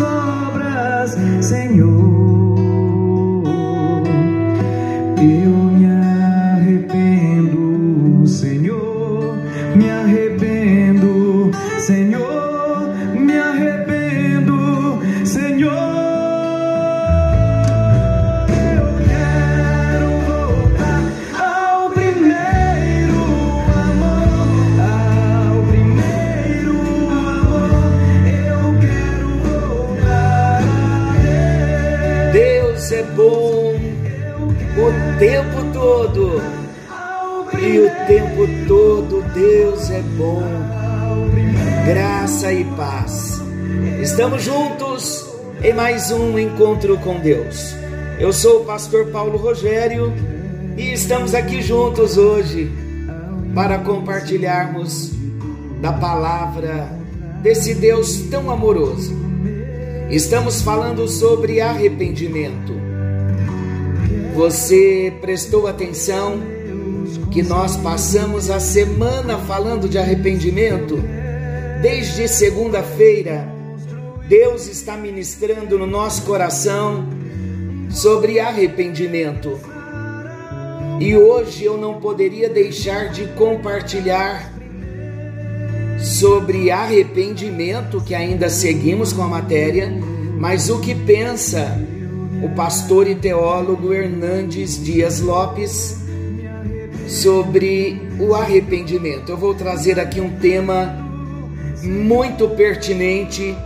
obras, Senhor. Eu E o tempo todo Deus é bom. Graça e paz. Estamos juntos em mais um encontro com Deus. Eu sou o pastor Paulo Rogério e estamos aqui juntos hoje para compartilharmos da palavra desse Deus tão amoroso. Estamos falando sobre arrependimento. Você prestou atenção que nós passamos a semana falando de arrependimento? Desde segunda-feira, Deus está ministrando no nosso coração sobre arrependimento. E hoje eu não poderia deixar de compartilhar sobre arrependimento, que ainda seguimos com a matéria, mas o que pensa o pastor e teólogo Hernandes Dias Lopes sobre o arrependimento. Eu vou trazer aqui um tema muito pertinente.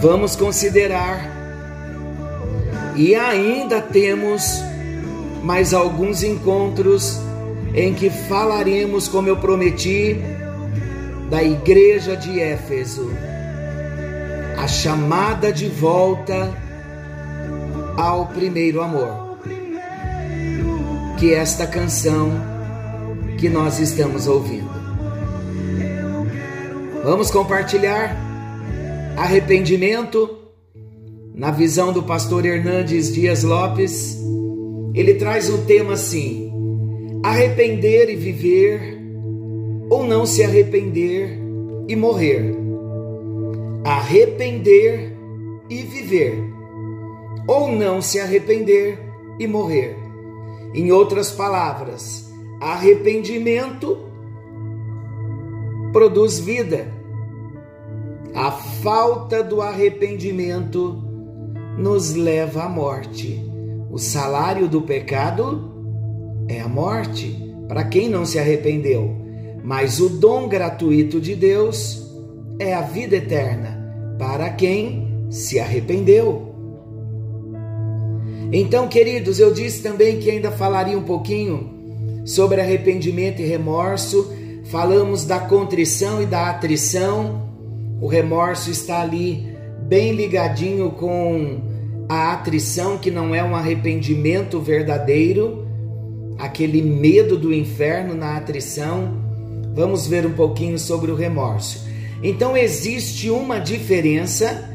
Vamos considerar. E ainda temos mais alguns encontros em que falaremos, como eu prometi, da igreja de Éfeso. A chamada de volta ao primeiro amor. Que esta canção que nós estamos ouvindo. Vamos compartilhar arrependimento na visão do pastor Hernandes Dias Lopes. Ele traz um tema assim: arrepender e viver ou não se arrepender e morrer. Arrepender e viver ou não se arrepender e morrer. Em outras palavras, arrependimento produz vida. A falta do arrependimento nos leva à morte. O salário do pecado é a morte para quem não se arrependeu, mas o dom gratuito de Deus é a vida eterna para quem se arrependeu. Então, queridos, eu disse também que ainda falaria um pouquinho sobre arrependimento e remorso. Falamos da contrição e da atrição. O remorso está ali bem ligadinho com a atrição, que não é um arrependimento verdadeiro, aquele medo do inferno na atrição. Vamos ver um pouquinho sobre o remorso. Então, existe uma diferença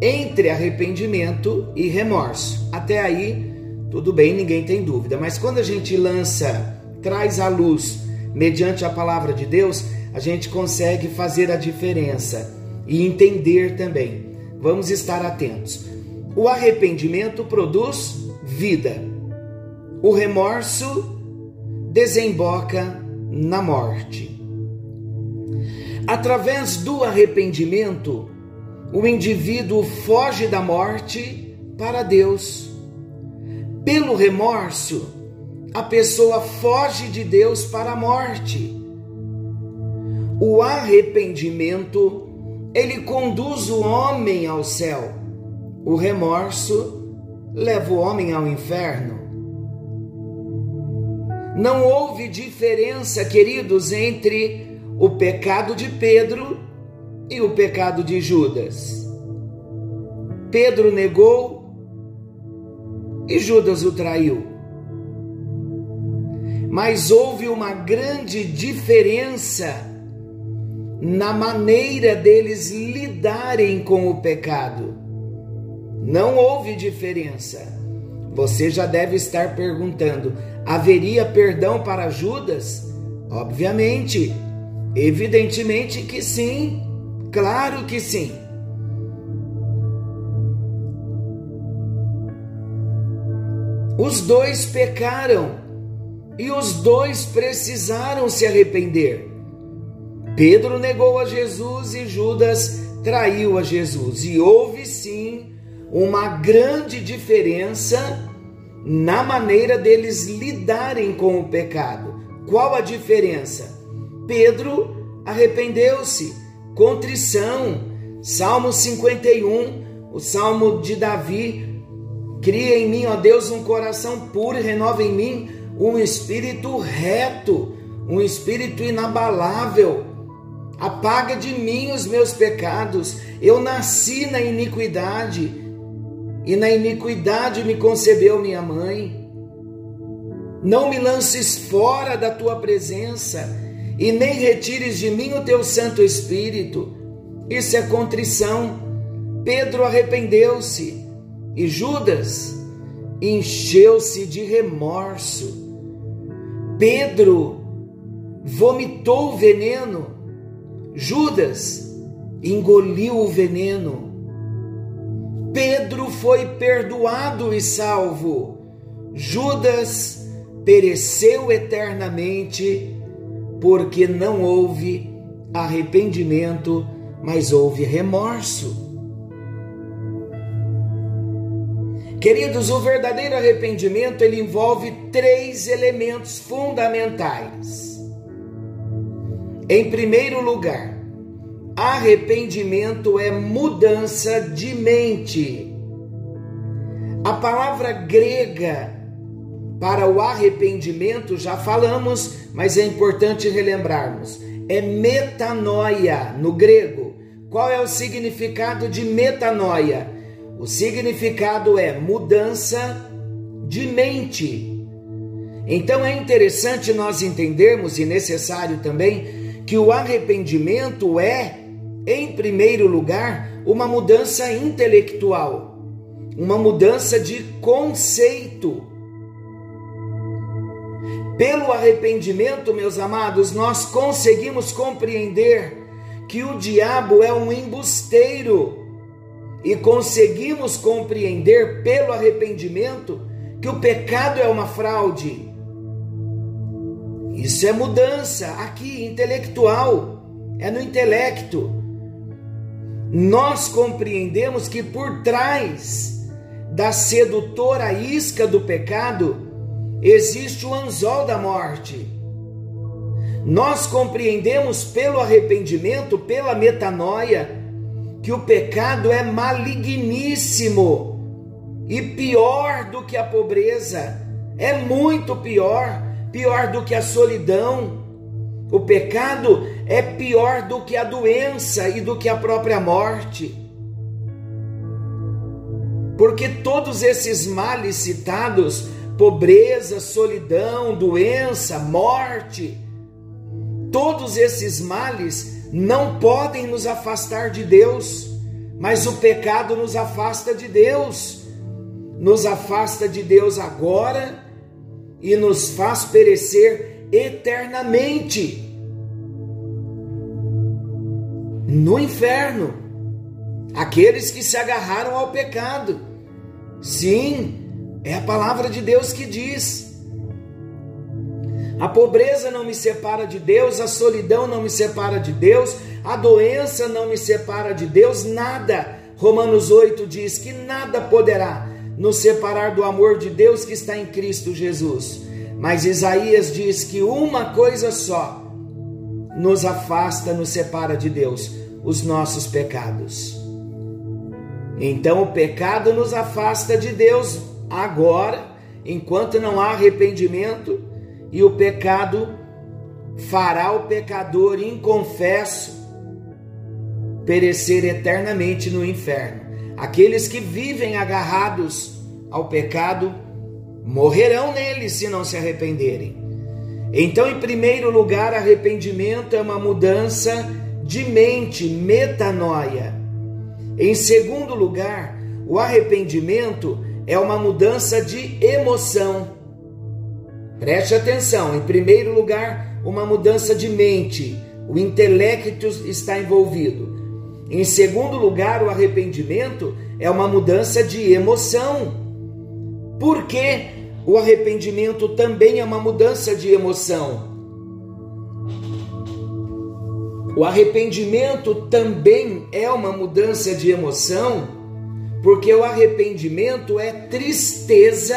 entre arrependimento e remorso. Até aí, tudo bem, ninguém tem dúvida. Mas quando a gente lança, traz à luz, mediante a palavra de Deus, a gente consegue fazer a diferença e entender também. Vamos estar atentos. O arrependimento produz vida. O remorso desemboca na morte. Através do arrependimento, o indivíduo foge da morte para Deus. Pelo remorso, a pessoa foge de Deus para a morte. O arrependimento, ele conduz o homem ao céu. O remorso leva o homem ao inferno. Não houve diferença, queridos, entre o pecado de Pedro e o pecado de Judas. Pedro negou e Judas o traiu. Mas houve uma grande diferença na maneira deles lidarem com o pecado. Não houve diferença. Você já deve estar perguntando: haveria perdão para Judas? Obviamente, evidentemente que sim, claro que sim. Os dois pecaram e os dois precisaram se arrepender. Pedro negou a Jesus e Judas traiu a Jesus. E houve sim uma grande diferença na maneira deles lidarem com o pecado. Qual a diferença? Pedro arrependeu-se, contrição. Salmo 51, o salmo de Davi. Cria em mim, ó Deus, um coração puro e renova em mim um espírito reto, um espírito inabalável. Apaga de mim os meus pecados. Eu nasci na iniquidade e na iniquidade me concebeu minha mãe. Não me lances fora da tua presença e nem retires de mim o teu Santo Espírito. Isso é contrição. Pedro arrependeu-se e Judas encheu-se de remorso. Pedro vomitou o veneno Judas engoliu o veneno. Pedro foi perdoado e salvo. Judas pereceu eternamente porque não houve arrependimento, mas houve remorso. Queridos, o verdadeiro arrependimento ele envolve três elementos fundamentais. Em primeiro lugar, arrependimento é mudança de mente. A palavra grega para o arrependimento já falamos, mas é importante relembrarmos. É metanoia no grego. Qual é o significado de metanoia? O significado é mudança de mente. Então é interessante nós entendermos e necessário também que o arrependimento é, em primeiro lugar, uma mudança intelectual, uma mudança de conceito. Pelo arrependimento, meus amados, nós conseguimos compreender que o diabo é um embusteiro. E conseguimos compreender pelo arrependimento que o pecado é uma fraude. Isso é mudança aqui intelectual, é no intelecto. Nós compreendemos que por trás da sedutora isca do pecado existe o anzol da morte. Nós compreendemos pelo arrependimento, pela metanoia, que o pecado é maligníssimo e pior do que a pobreza, é muito pior pior do que a solidão. O pecado é pior do que a doença e do que a própria morte. Porque todos esses males citados, pobreza, solidão, doença, morte, todos esses males não podem nos afastar de Deus, mas o pecado nos afasta de Deus. Nos afasta de Deus agora e nos faz perecer eternamente no inferno. Aqueles que se agarraram ao pecado. Sim, é a palavra de Deus que diz. A pobreza não me separa de Deus, a solidão não me separa de Deus, a doença não me separa de Deus, nada. Romanos 8 diz que nada poderá nos separar do amor de Deus que está em Cristo Jesus. Mas Isaías diz que uma coisa só nos afasta, nos separa de Deus: os nossos pecados. Então o pecado nos afasta de Deus agora, enquanto não há arrependimento, e o pecado fará o pecador inconfesso perecer eternamente no inferno. Aqueles que vivem agarrados ao pecado morrerão nele se não se arrependerem. Então, em primeiro lugar, arrependimento é uma mudança de mente, metanoia. Em segundo lugar, o arrependimento é uma mudança de emoção. Preste atenção, em primeiro lugar, uma mudança de mente, o intelecto está envolvido. Em segundo lugar, o arrependimento é uma mudança de emoção. Por que o arrependimento também é uma mudança de emoção? O arrependimento também é uma mudança de emoção, porque o arrependimento é tristeza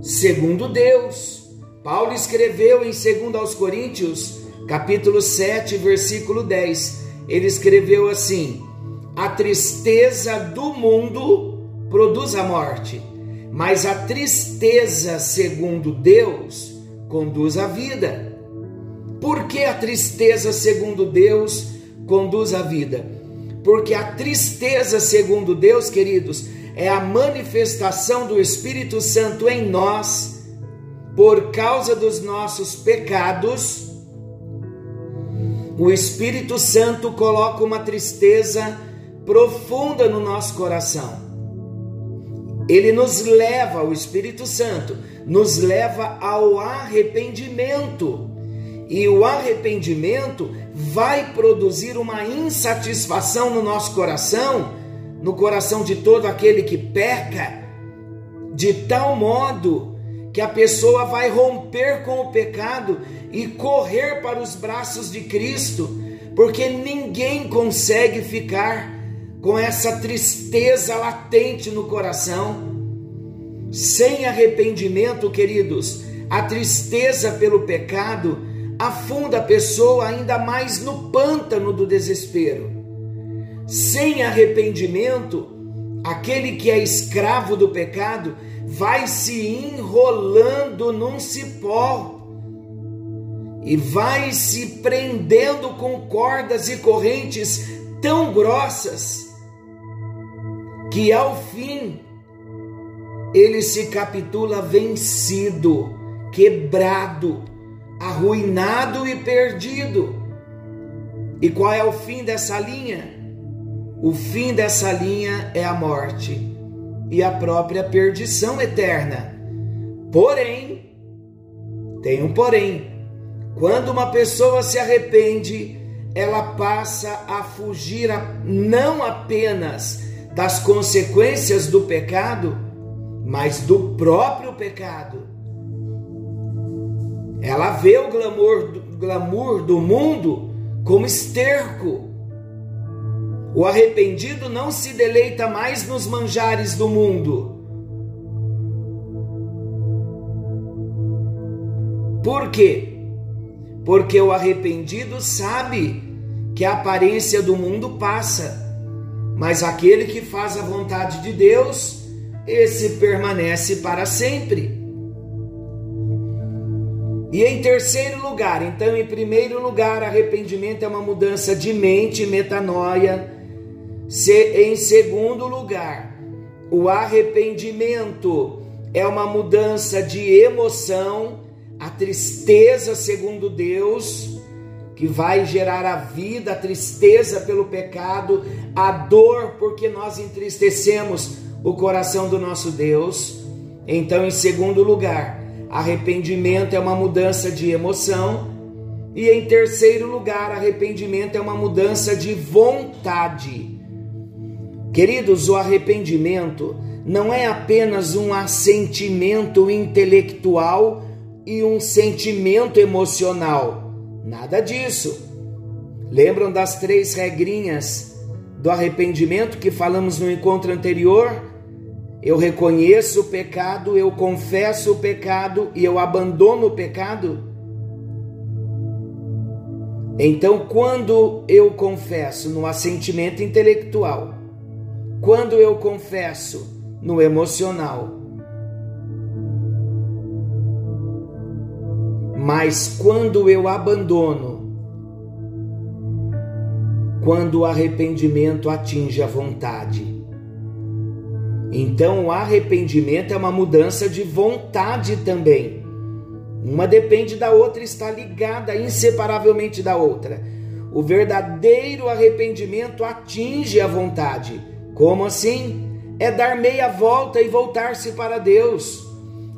segundo Deus. Paulo escreveu em 2 aos Coríntios, capítulo 7, versículo 10. Ele escreveu assim: A tristeza do mundo produz a morte, mas a tristeza segundo Deus conduz à vida. Por que a tristeza, segundo Deus, conduz à vida? Porque a tristeza, segundo Deus, queridos, é a manifestação do Espírito Santo em nós por causa dos nossos pecados. O Espírito Santo coloca uma tristeza profunda no nosso coração. Ele nos leva, o Espírito Santo nos leva ao arrependimento. E o arrependimento vai produzir uma insatisfação no nosso coração, no coração de todo aquele que peca, de tal modo que a pessoa vai romper com o pecado e correr para os braços de Cristo, porque ninguém consegue ficar com essa tristeza latente no coração. Sem arrependimento, queridos, a tristeza pelo pecado afunda a pessoa ainda mais no pântano do desespero. Sem arrependimento, aquele que é escravo do pecado vai se enrolando num cipó e vai se prendendo com cordas e correntes tão grossas que ao fim ele se capitula vencido, quebrado arruinado e perdido. E qual é o fim dessa linha? O fim dessa linha é a morte e a própria perdição eterna. Porém, tem um porém. Quando uma pessoa se arrepende, ela passa a fugir a, não apenas das consequências do pecado, mas do próprio pecado. Ela vê o glamour, glamour do mundo como esterco. O arrependido não se deleita mais nos manjares do mundo. Por quê? Porque o arrependido sabe que a aparência do mundo passa, mas aquele que faz a vontade de Deus, esse permanece para sempre. E em terceiro lugar, então, em primeiro lugar, arrependimento é uma mudança de mente, metanoia. Em segundo lugar, o arrependimento é uma mudança de emoção, a tristeza, segundo Deus, que vai gerar a vida, a tristeza pelo pecado, a dor porque nós entristecemos o coração do nosso Deus. Então, em segundo lugar, Arrependimento é uma mudança de emoção. E em terceiro lugar, arrependimento é uma mudança de vontade. Queridos, o arrependimento não é apenas um assentimento intelectual e um sentimento emocional. Nada disso. Lembram das três regrinhas do arrependimento que falamos no encontro anterior? Eu reconheço o pecado, eu confesso o pecado e eu abandono o pecado. Então, quando eu confesso no assentimento intelectual, quando eu confesso no emocional, mas quando eu abandono quando o arrependimento atinge a vontade. Então, o arrependimento é uma mudança de vontade também. Uma depende da outra, está ligada inseparavelmente da outra. O verdadeiro arrependimento atinge a vontade. Como assim? É dar meia volta e voltar-se para Deus.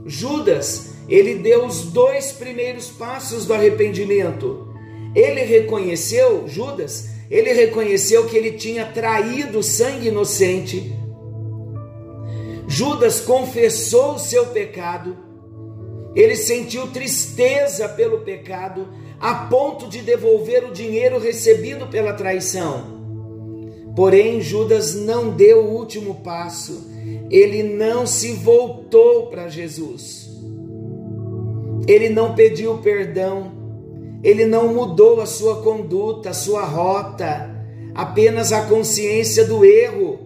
Judas, ele deu os dois primeiros passos do arrependimento. Ele reconheceu, Judas, ele reconheceu que ele tinha traído sangue inocente. Judas confessou o seu pecado. Ele sentiu tristeza pelo pecado, a ponto de devolver o dinheiro recebido pela traição. Porém, Judas não deu o último passo, ele não se voltou para Jesus, ele não pediu perdão, ele não mudou a sua conduta, a sua rota, apenas a consciência do erro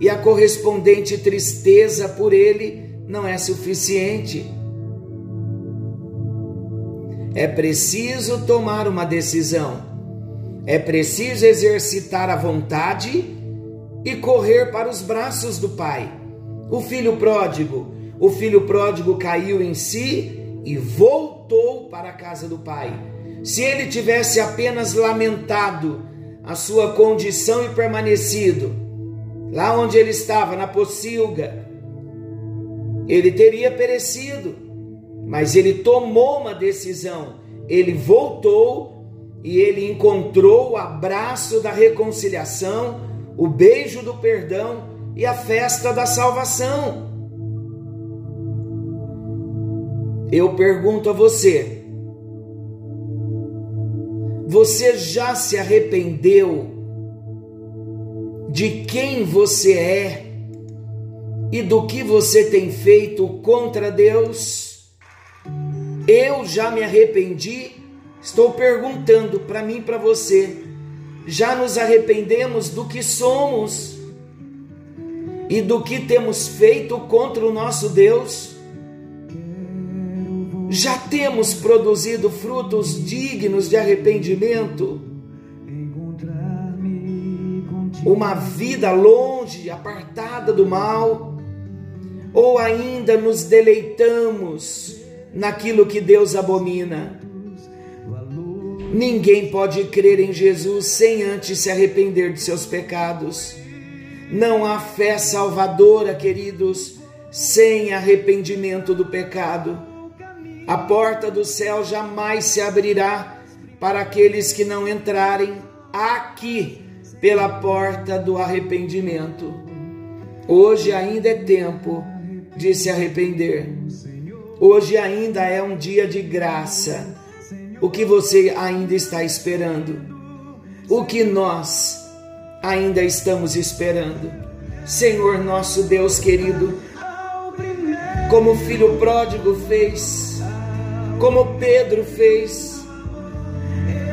e a correspondente tristeza por ele não é suficiente. É preciso tomar uma decisão. É preciso exercitar a vontade e correr para os braços do Pai. O filho pródigo, o filho pródigo caiu em si e voltou para a casa do pai. Se ele tivesse apenas lamentado a sua condição e permanecido lá onde ele estava, na pocilga, ele teria perecido. Mas ele tomou uma decisão, ele voltou e ele encontrou o abraço da reconciliação, o beijo do perdão e a festa da salvação. Eu pergunto a você: você já se arrependeu de quem você é e do que você tem feito contra Deus? Eu já me arrependi. Estou perguntando para mim e para você. Já nos arrependemos do que somos e do que temos feito contra o nosso Deus? Já temos produzido frutos dignos de arrependimento? Uma vida longe, apartada do mal? Ou ainda nos deleitamos naquilo que Deus abomina. Ninguém pode crer em Jesus sem antes se arrepender de seus pecados. Não há fé salvadora, queridos, sem arrependimento do pecado. A porta do céu jamais se abrirá para aqueles que não entrarem aqui pela porta do arrependimento. Hoje ainda é tempo de se arrepender. Hoje ainda é um dia de graça. O que você ainda está esperando? O que nós ainda estamos esperando? Senhor nosso Deus querido, como o filho pródigo fez, como Pedro fez,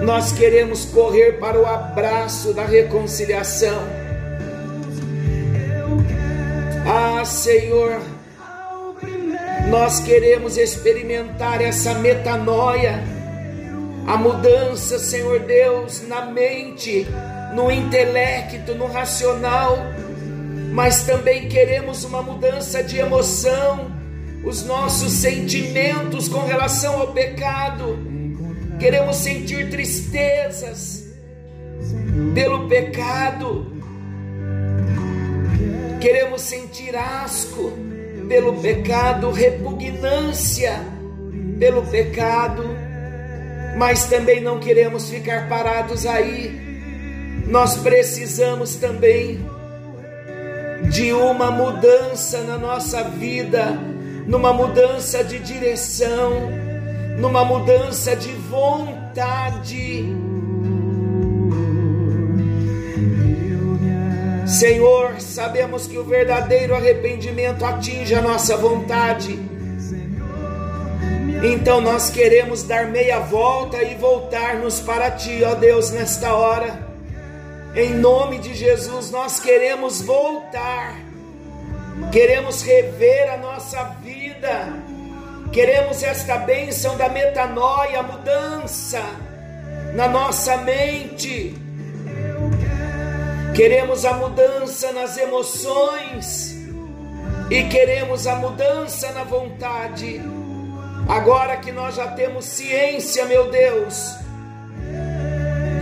nós queremos correr para o abraço da reconciliação. Ah, Senhor, nós queremos experimentar essa metanoia, a mudança, Senhor Deus, na mente, no intelecto, no racional, mas também queremos uma mudança de emoção, os nossos sentimentos com relação ao pecado. Queremos sentir tristezas pelo pecado. Queremos sentir asco pelo pecado, repugnância pelo pecado, mas também não queremos ficar parados aí. Nós precisamos também de uma mudança na nossa vida, numa mudança de direção, numa mudança de vontade Senhor, sabemos que o verdadeiro arrependimento atinge a nossa vontade. Então nós queremos dar meia volta e voltar-nos para Ti, ó Deus, nesta hora. Em nome de Jesus, nós queremos voltar, queremos rever a nossa vida, queremos esta bênção da metanoia, mudança na nossa mente Queremos a mudança nas emoções e queremos a mudança na vontade. Agora que nós já temos ciência, meu Deus,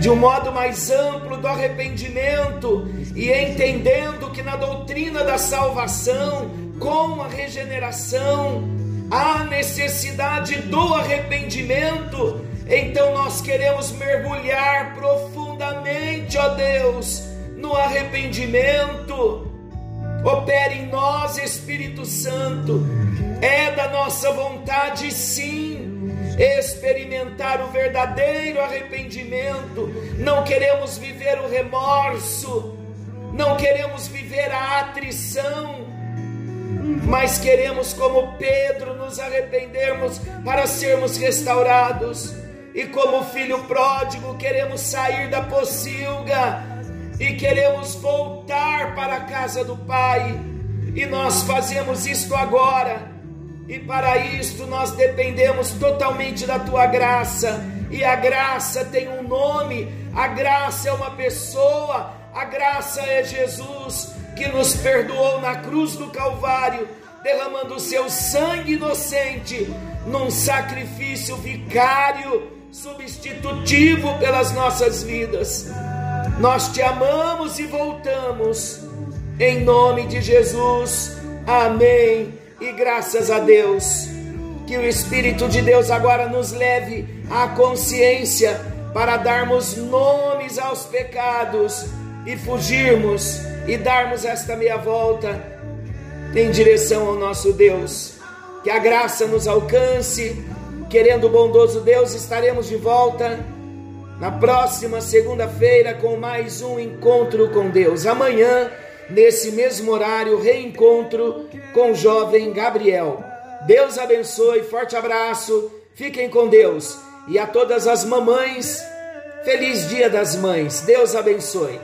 de um modo mais amplo do arrependimento e entendendo que na doutrina da salvação, com a regeneração, há necessidade do arrependimento, então nós queremos mergulhar profundamente, ó Deus, no arrependimento. Opere em nós, Espírito Santo. É da nossa vontade, sim, experimentar o verdadeiro arrependimento. Não queremos viver o remorso, não queremos viver a atrição, mas queremos, como Pedro, nos arrependermos para sermos restaurados. E como filho pródigo, queremos sair da pocilga e queremos voltar para a casa do Pai. E nós fazemos isto agora. E para isto nós dependemos totalmente da tua graça. E a graça tem um nome, a graça é uma pessoa, a graça é Jesus que nos perdoou na cruz do Calvário, derramando o seu sangue inocente num sacrifício vicário, substitutivo pelas nossas vidas. Nós te amamos e voltamos. Em nome de Jesus. Amém. E graças a Deus. Que o Espírito de Deus agora nos leve à consciência para darmos nomes aos pecados e fugirmos e darmos esta meia volta em direção ao nosso Deus. Que a graça nos alcance. Querendo o bondoso Deus, estaremos de volta na próxima segunda-feira com mais um encontro com Deus. Amanhã, nesse mesmo horário, reencontro com o jovem Gabriel. Deus abençoe, forte abraço, fiquem com Deus. E a todas as mamães, feliz Dia das Mães. Deus abençoe.